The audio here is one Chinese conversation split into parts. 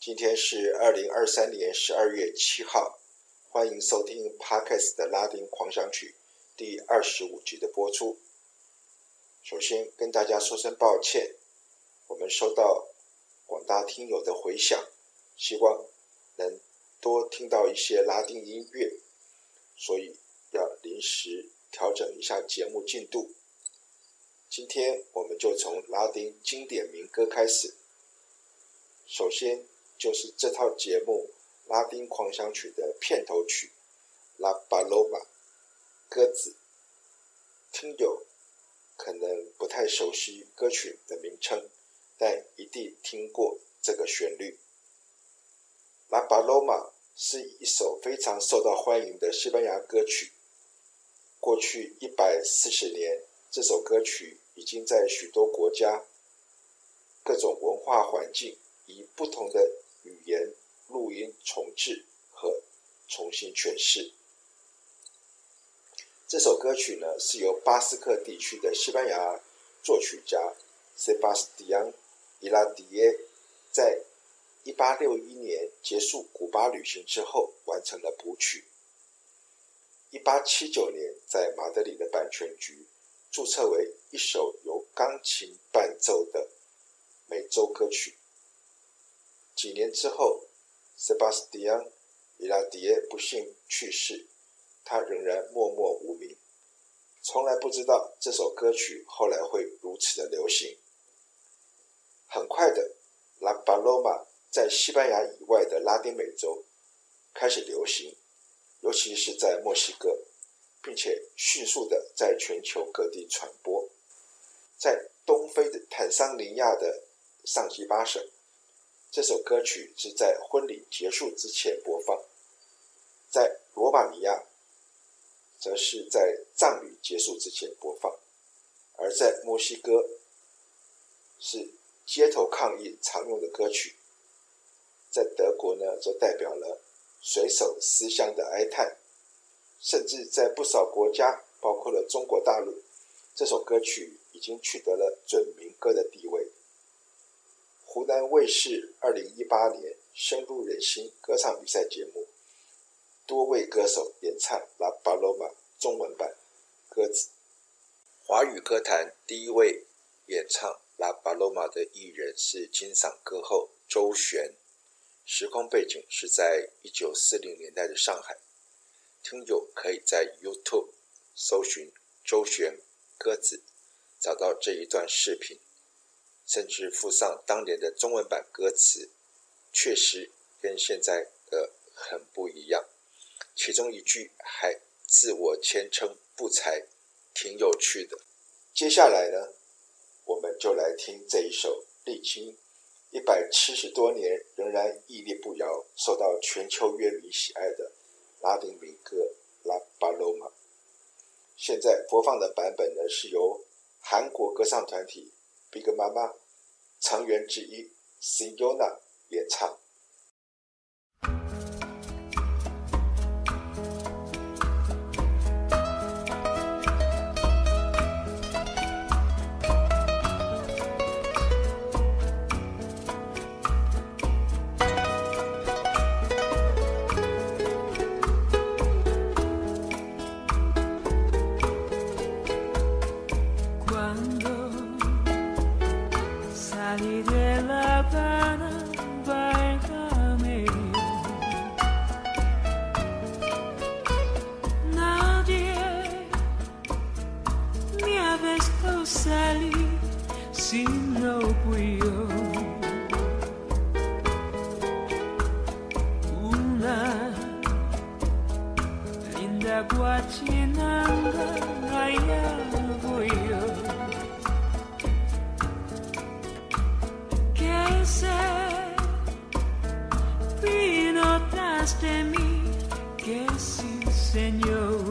今天是二零二三年十二月七号，欢迎收听 Podcast 的拉丁狂想曲第二十五集的播出。首先跟大家说声抱歉，我们收到广大听友的回响，希望能多听到一些拉丁音乐，所以要临时调整一下节目进度。今天我们就从拉丁经典民歌开始，首先。就是这套节目《拉丁狂想曲》的片头曲《La Paloma》鸽子。听友可能不太熟悉歌曲的名称，但一定听过这个旋律。《La Paloma》是一首非常受到欢迎的西班牙歌曲。过去一百四十年，这首歌曲已经在许多国家、各种文化环境以不同的语言录音重制和重新诠释。这首歌曲呢，是由巴斯克地区的西班牙作曲家塞巴斯蒂安·伊拉迪耶在一八六一年结束古巴旅行之后完成了谱曲。一八七九年在马德里的版权局注册为一首由钢琴伴奏的美洲歌曲。几年之后，塞巴斯蒂安·伊拉迪耶不幸去世，他仍然默默无名，从来不知道这首歌曲后来会如此的流行。很快的，《拉巴罗马》在西班牙以外的拉丁美洲开始流行，尤其是在墨西哥，并且迅速的在全球各地传播。在东非的坦桑尼亚的上吉巴省。这首歌曲是在婚礼结束之前播放，在罗马尼亚，则是在葬礼结束之前播放，而在墨西哥，是街头抗议常用的歌曲。在德国呢，则代表了水手思乡的哀叹，甚至在不少国家，包括了中国大陆，这首歌曲已经取得了准民歌的地位。湖南卫视二零一八年深入人心歌唱比赛节目，多位歌手演唱《La Paloma》中文版《鸽子》。华语歌坛第一位演唱《La Paloma》的艺人是金嗓歌后周璇，时空背景是在一九四零年代的上海。听友可以在 YouTube 搜寻周璇《鸽子》，找到这一段视频。甚至附上当年的中文版歌词，确实跟现在的很不一样。其中一句还自我谦称不才，挺有趣的。接下来呢，我们就来听这一首历经一百七十多年仍然屹立不摇、受到全球乐迷喜爱的拉丁民歌《La Paloma》。现在播放的版本呢，是由韩国歌唱团体 Big Mama。成员之一，Siona 演唱。de mí que sí, Señor.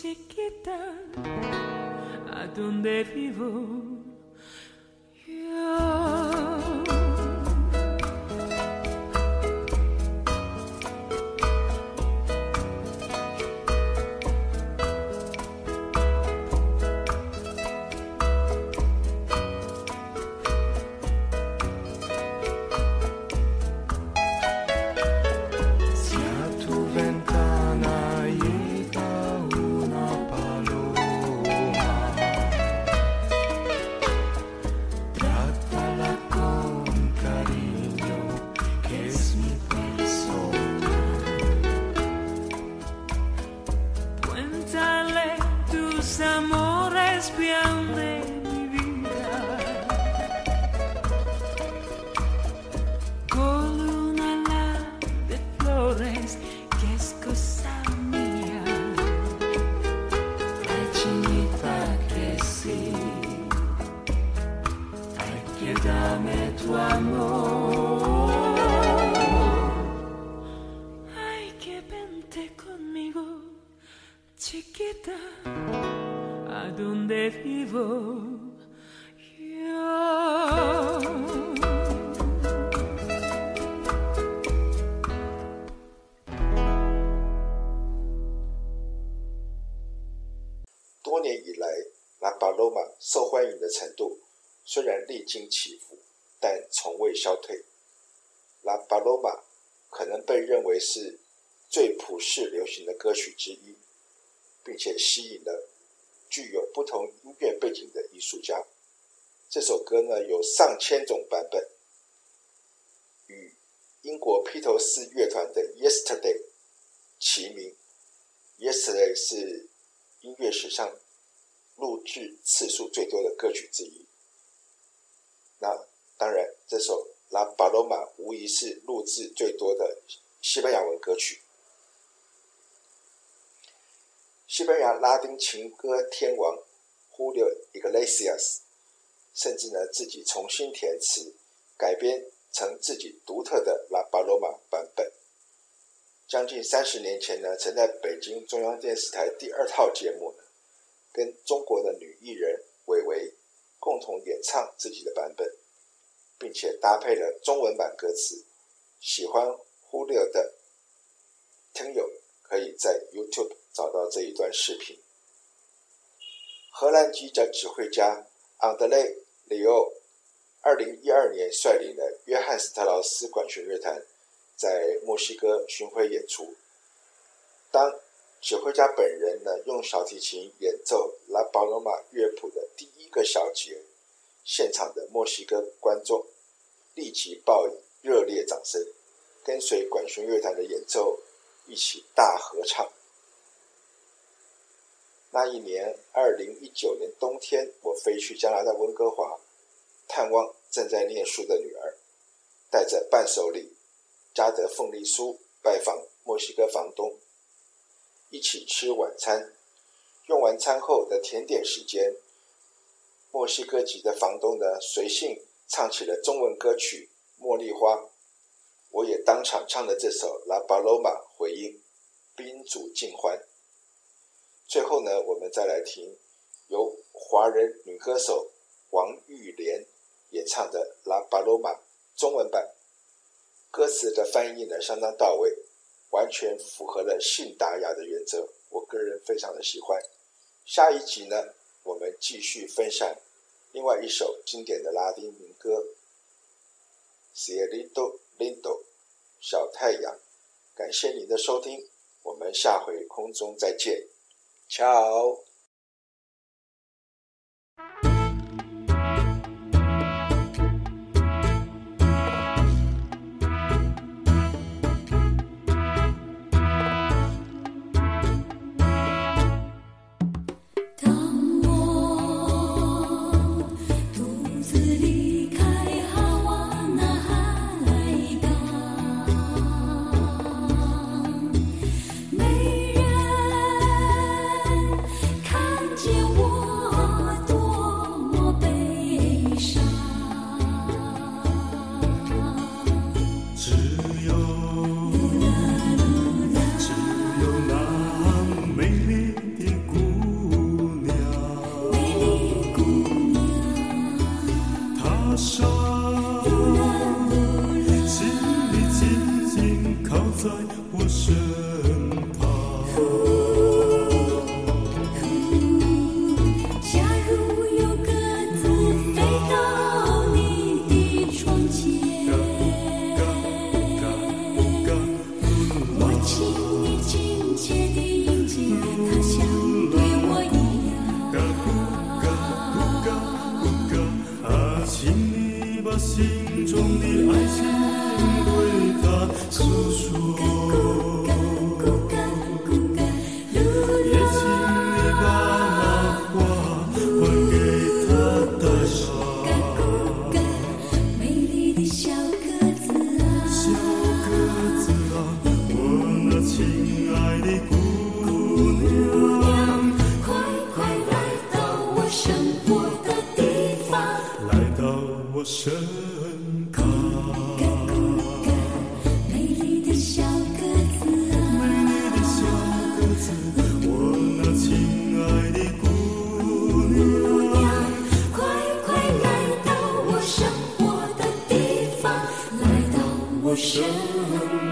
chiquita, a donde vivo 多年以来，拉巴罗马受欢迎的程度虽然历经起伏，但从未消退。拉巴罗马可能被认为是最普世流行的歌曲之一，并且吸引了具有不同音乐背景的艺术家。这首歌呢，有上千种版本，与英国披头士乐团的《Yesterday》齐名，《Yesterday》是音乐史上。录制次数最多的歌曲之一。那当然，这首《La Paloma》无疑是录制最多的西班牙文歌曲。西班牙拉丁情歌天王 Julio Iglesias 甚至呢自己重新填词，改编成自己独特的《拉巴罗马》版本。将近三十年前呢，曾在北京中央电视台第二套节目呢。跟中国的女艺人韦唯共同演唱自己的版本，并且搭配了中文版歌词。喜欢 Julio 的可以在 YouTube 找到这一段视频。荷兰籍的指挥家安德烈·里奥，二零一二年率领了约翰斯特劳斯管弦乐团在墨西哥巡回演出。当指挥家本人呢，用小提琴演奏拉巴罗马乐谱的第一个小节，现场的墨西哥观众立即报以热烈掌声，跟随管弦乐团的演奏一起大合唱。那一年，二零一九年冬天，我飞去加拿大温哥华探望正在念书的女儿，带着伴手礼加德凤梨酥拜访墨西哥房东。一起吃晚餐，用完餐后的甜点时间，墨西哥籍的房东呢，随性唱起了中文歌曲《茉莉花》，我也当场唱了这首《拉巴罗马》回应，宾主尽欢。最后呢，我们再来听由华人女歌手王玉莲演唱的《拉巴罗马》中文版，歌词的翻译呢，相当到位。完全符合了信达雅的原则，我个人非常的喜欢。下一集呢，我们继续分享另外一首经典的拉丁民歌《Cielito Lindo》小太阳。感谢您的收听，我们下回空中再见，生？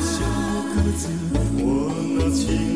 小鸽子我那情